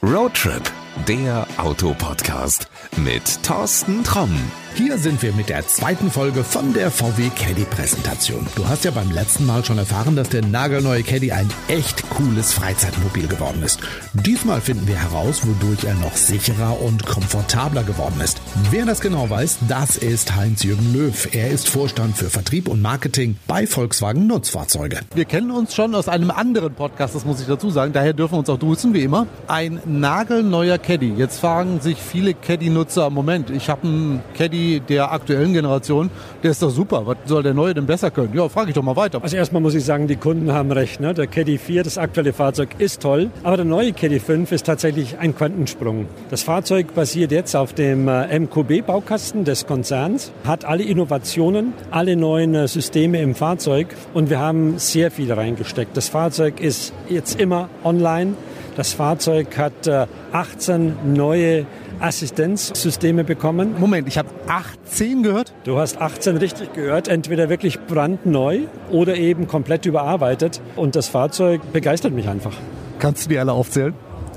Roadtrip, der Autopodcast mit Thorsten Tromm. Hier sind wir mit der zweiten Folge von der VW Caddy Präsentation. Du hast ja beim letzten Mal schon erfahren, dass der nagelneue Caddy ein echt cooles Freizeitmobil geworden ist. Diesmal finden wir heraus, wodurch er noch sicherer und komfortabler geworden ist. Wer das genau weiß, das ist Heinz-Jürgen Löw. Er ist Vorstand für Vertrieb und Marketing bei Volkswagen Nutzfahrzeuge. Wir kennen uns schon aus einem anderen Podcast, das muss ich dazu sagen. Daher dürfen wir uns auch duzen, wie immer. Ein nagelneuer Caddy. Jetzt fragen sich viele Caddy-Nutzer, Moment, ich habe einen Caddy der aktuellen Generation, der ist doch super. Was soll der neue denn besser können? Ja, frage ich doch mal weiter. Also erstmal muss ich sagen, die Kunden haben recht. Ne? Der Caddy 4, das aktuelle Fahrzeug, ist toll. Aber der neue Caddy 5 ist tatsächlich ein Quantensprung. Das Fahrzeug basiert jetzt auf dem äh, MQB-Baukasten des Konzerns, hat alle Innovationen, alle neuen äh, Systeme im Fahrzeug und wir haben sehr viel reingesteckt. Das Fahrzeug ist jetzt immer online. Das Fahrzeug hat 18 äh, neue Assistenzsysteme bekommen. Moment, ich habe 18 gehört? Du hast 18 richtig gehört. Entweder wirklich brandneu oder eben komplett überarbeitet. Und das Fahrzeug begeistert mich einfach. Kannst du die alle aufzählen?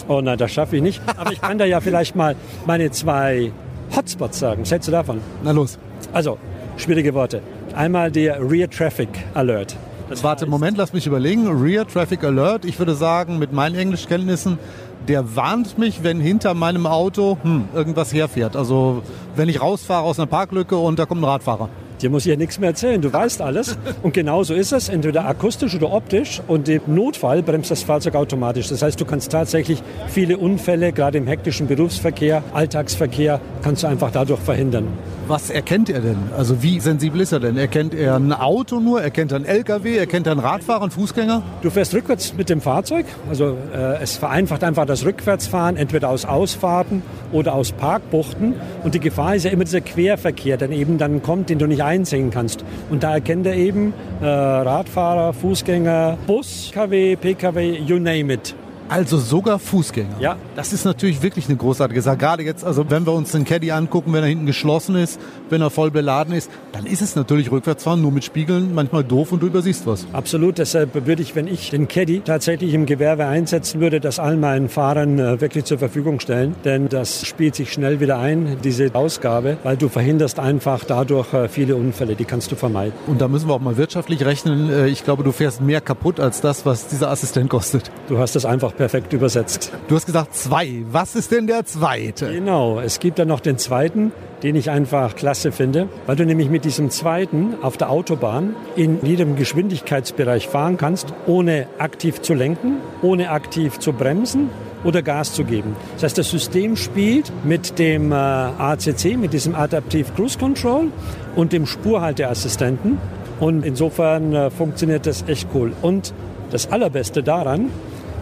Oh nein, das schaffe ich nicht. Aber ich kann da ja vielleicht mal meine zwei Hotspots sagen. Was hältst du davon? Na los. Also, schwierige Worte. Einmal der Rear Traffic Alert. Das Warte, Moment, lass mich überlegen. Rear Traffic Alert. Ich würde sagen, mit meinen Englischkenntnissen der warnt mich, wenn hinter meinem Auto hm, irgendwas herfährt. Also wenn ich rausfahre aus einer Parklücke und da kommt ein Radfahrer. Dir muss ich ja nichts mehr erzählen, du weißt alles. Und genau so ist es, entweder akustisch oder optisch. Und im Notfall bremst das Fahrzeug automatisch. Das heißt, du kannst tatsächlich viele Unfälle, gerade im hektischen Berufsverkehr, Alltagsverkehr, kannst du einfach dadurch verhindern. Was erkennt er denn? Also wie sensibel ist er denn? Erkennt er ein Auto nur? Erkennt er einen LKW? Erkennt er einen Radfahrer, einen Fußgänger? Du fährst rückwärts mit dem Fahrzeug. Also äh, es vereinfacht einfach das Rückwärtsfahren, entweder aus Ausfahrten oder aus Parkbuchten. Und die Gefahr ist ja immer dieser Querverkehr, der eben dann kommt, den du nicht einsehen kannst. Und da erkennt er eben äh, Radfahrer, Fußgänger, Bus, KW, PKW, you name it. Also sogar Fußgänger. Ja. Das ist natürlich wirklich eine großartige Sache. Gerade jetzt, also wenn wir uns den Caddy angucken, wenn er hinten geschlossen ist, wenn er voll beladen ist, dann ist es natürlich Rückwärtsfahren nur mit Spiegeln manchmal doof und du übersiehst was. Absolut. Deshalb würde ich, wenn ich den Caddy tatsächlich im Gewerbe einsetzen würde, das allen meinen Fahrern äh, wirklich zur Verfügung stellen. Denn das spielt sich schnell wieder ein, diese Ausgabe, weil du verhinderst einfach dadurch äh, viele Unfälle. Die kannst du vermeiden. Und da müssen wir auch mal wirtschaftlich rechnen. Äh, ich glaube, du fährst mehr kaputt als das, was dieser Assistent kostet. Du hast das einfach perfekt übersetzt. Du hast gesagt zwei. Was ist denn der zweite? Genau, es gibt dann noch den zweiten, den ich einfach klasse finde, weil du nämlich mit diesem zweiten auf der Autobahn in jedem Geschwindigkeitsbereich fahren kannst, ohne aktiv zu lenken, ohne aktiv zu bremsen oder Gas zu geben. Das heißt, das System spielt mit dem äh, ACC, mit diesem Adaptive Cruise Control und dem Spurhalteassistenten. Und insofern äh, funktioniert das echt cool. Und das Allerbeste daran,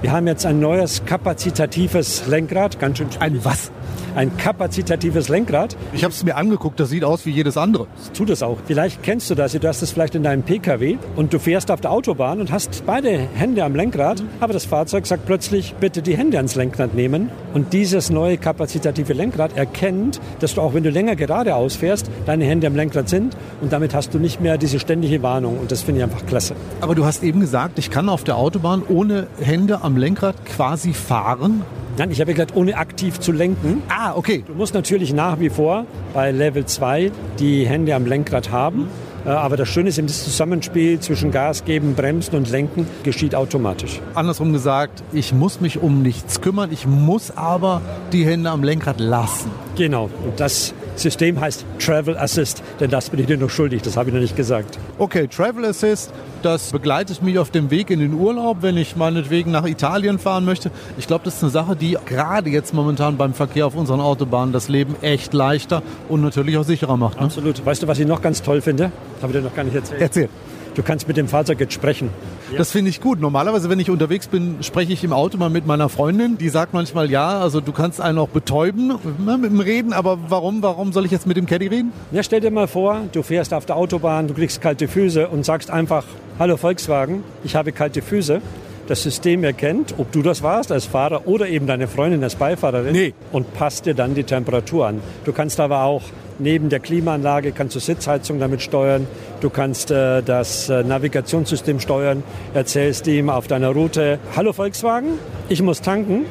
wir haben jetzt ein neues kapazitatives Lenkrad, ganz schön. Ein was? Ein kapazitatives Lenkrad. Ich habe es mir angeguckt, das sieht aus wie jedes andere. Das tut es auch. Vielleicht kennst du das, du hast es vielleicht in deinem Pkw und du fährst auf der Autobahn und hast beide Hände am Lenkrad, aber das Fahrzeug sagt plötzlich, bitte die Hände ans Lenkrad nehmen. Und dieses neue kapazitative Lenkrad erkennt, dass du auch wenn du länger geradeaus fährst, deine Hände am Lenkrad sind und damit hast du nicht mehr diese ständige Warnung und das finde ich einfach klasse. Aber du hast eben gesagt, ich kann auf der Autobahn ohne Hände am Lenkrad quasi fahren. Nein, ich habe gesagt, ohne aktiv zu lenken. Ah, okay. Du musst natürlich nach wie vor bei Level 2 die Hände am Lenkrad haben. Äh, aber das Schöne ist eben das Zusammenspiel zwischen Gas geben, Bremsen und Lenken geschieht automatisch. Andersrum gesagt, ich muss mich um nichts kümmern, ich muss aber die Hände am Lenkrad lassen. Genau, und das System heißt Travel Assist, denn das bin ich dir noch schuldig, das habe ich noch nicht gesagt. Okay, Travel Assist, das begleitet mich auf dem Weg in den Urlaub, wenn ich meinetwegen nach Italien fahren möchte. Ich glaube, das ist eine Sache, die gerade jetzt momentan beim Verkehr auf unseren Autobahnen das Leben echt leichter und natürlich auch sicherer macht. Ne? Absolut. Weißt du, was ich noch ganz toll finde? Habe ich dir noch gar nicht erzählt. Erzähl. Du kannst mit dem Fahrzeug jetzt sprechen. Das finde ich gut. Normalerweise, wenn ich unterwegs bin, spreche ich im Auto mal mit meiner Freundin. Die sagt manchmal, ja, also du kannst einen auch betäuben ne, mit dem Reden, aber warum, warum soll ich jetzt mit dem Caddy reden? Ja, stell dir mal vor, du fährst auf der Autobahn, du kriegst kalte Füße und sagst einfach, hallo Volkswagen, ich habe kalte Füße das System erkennt, ob du das warst als Fahrer oder eben deine Freundin als Beifahrerin nee. und passt dir dann die Temperatur an. Du kannst aber auch neben der Klimaanlage kannst du Sitzheizung damit steuern, du kannst äh, das äh, Navigationssystem steuern, erzählst ihm auf deiner Route, hallo Volkswagen, ich muss tanken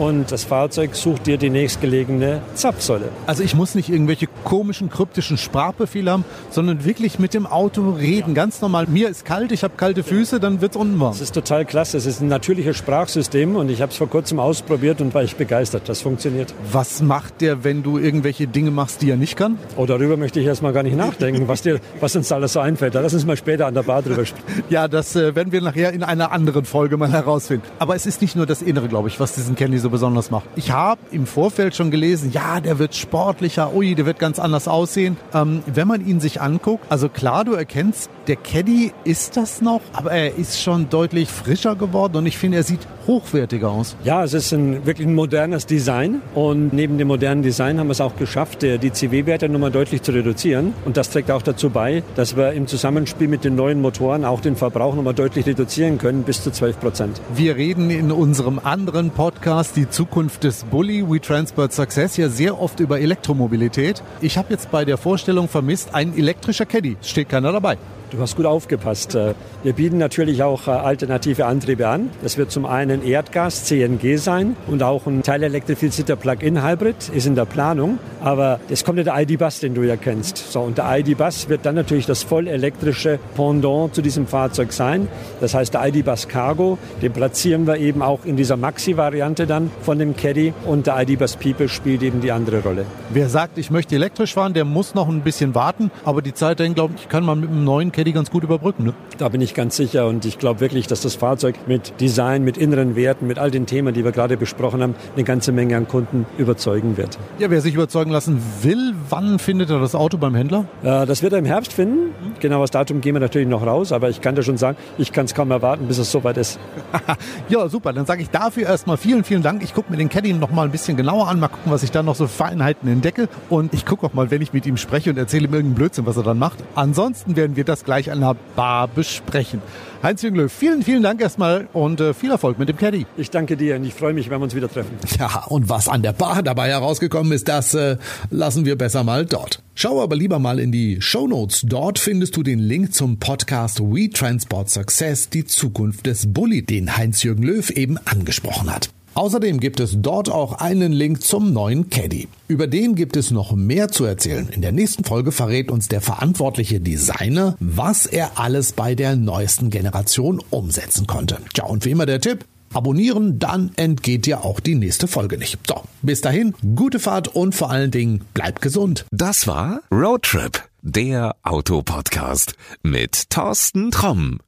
und das Fahrzeug sucht dir die nächstgelegene Zapfsäule. Also ich muss nicht irgendwelche komischen, kryptischen Sprachbefehle haben, sondern wirklich mit dem Auto reden, ganz normal. Mir ist kalt, ich habe kalte Füße, dann wird's unten warm. Das ist total klasse. Es ist ein natürliches Sprachsystem und ich habe es vor kurzem ausprobiert und war ich begeistert. Das funktioniert. Was macht der, wenn du irgendwelche Dinge machst, die er nicht kann? Oh, darüber möchte ich erstmal gar nicht nachdenken, was, dir, was uns alles so einfällt. Da lass uns mal später an der Bar drüber sprechen. Ja, das äh, werden wir nachher in einer anderen Folge mal herausfinden. Aber es ist nicht nur das Innere, glaube ich, was diesen Candy so besonders macht. Ich habe im Vorfeld schon gelesen, ja, der wird sportlicher, ui, der wird ganz anders aussehen. Ähm, wenn man ihn sich anguckt, also klar, du erkennst, der Caddy ist das noch, aber er ist schon deutlich frischer geworden und ich finde, er sieht hochwertiger aus. Ja, es ist ein wirklich ein modernes Design und neben dem modernen Design haben wir es auch geschafft, die CW-Werte nochmal deutlich zu reduzieren und das trägt auch dazu bei, dass wir im Zusammenspiel mit den neuen Motoren auch den Verbrauch nochmal deutlich reduzieren können, bis zu 12 Prozent. Wir reden in unserem anderen Podcast, die Zukunft des Bully, We Transport Success, ja sehr oft über Elektromobilität. Ich habe jetzt bei der Vorstellung vermisst, ein elektrischer Caddy. Steht keiner dabei. Du hast gut aufgepasst. Äh, wir bieten natürlich auch äh, alternative Antriebe an. Das wird zum einen Erdgas, CNG sein und auch ein teilelektrifizierter Plug-in-Hybrid ist in der Planung. Aber es kommt ja der ID-Bus, den du ja kennst. So, und der ID-Bus wird dann natürlich das voll elektrische Pendant zu diesem Fahrzeug sein. Das heißt, der ID-Bus Cargo, den platzieren wir eben auch in dieser Maxi-Variante dann von dem Caddy und der ID-Bus People spielt eben die andere Rolle. Wer sagt, ich möchte elektrisch fahren, der muss noch ein bisschen warten. Aber die Zeit dahin, glaube ich, kann man mit einem neuen Caddy ganz gut überbrücken. Ne? Da bin ich ganz sicher und ich glaube wirklich, dass das Fahrzeug mit Design, mit inneren Werten, mit all den Themen, die wir gerade besprochen haben, eine ganze Menge an Kunden überzeugen wird. Ja, wer sich überzeugen lassen will, wann findet er das Auto beim Händler? Äh, das wird er im Herbst finden. Genau das Datum gehen wir natürlich noch raus, aber ich kann dir schon sagen, ich kann es kaum erwarten, bis es soweit ist. ja, super. Dann sage ich dafür erstmal vielen, vielen Dank. Ich gucke mir den Caddy noch mal ein bisschen genauer an, mal gucken, was ich da noch so Feinheiten entdecke. Und ich gucke auch mal, wenn ich mit ihm spreche und erzähle ihm irgendeinen Blödsinn, was er dann macht. Ansonsten werden wir das gleich an der Bar besprechen. Heinz-Jürgen Löw, vielen, vielen Dank erstmal und äh, viel Erfolg mit dem Caddy. Ich danke dir und ich freue mich, wenn wir uns wieder treffen. Ja, und was an der Bar dabei herausgekommen ist, das äh, lassen wir besser mal dort. Schau aber lieber mal in die Show Notes. Dort findest du den Link zum Podcast We Transport Success, die Zukunft des Bulli, den Heinz-Jürgen Löw eben angesprochen hat. Außerdem gibt es dort auch einen Link zum neuen Caddy. Über den gibt es noch mehr zu erzählen. In der nächsten Folge verrät uns der verantwortliche Designer, was er alles bei der neuesten Generation umsetzen konnte. Tja, und wie immer der Tipp, abonnieren, dann entgeht dir auch die nächste Folge nicht. So, bis dahin, gute Fahrt und vor allen Dingen bleib gesund. Das war Roadtrip, der Autopodcast mit Thorsten Tromm.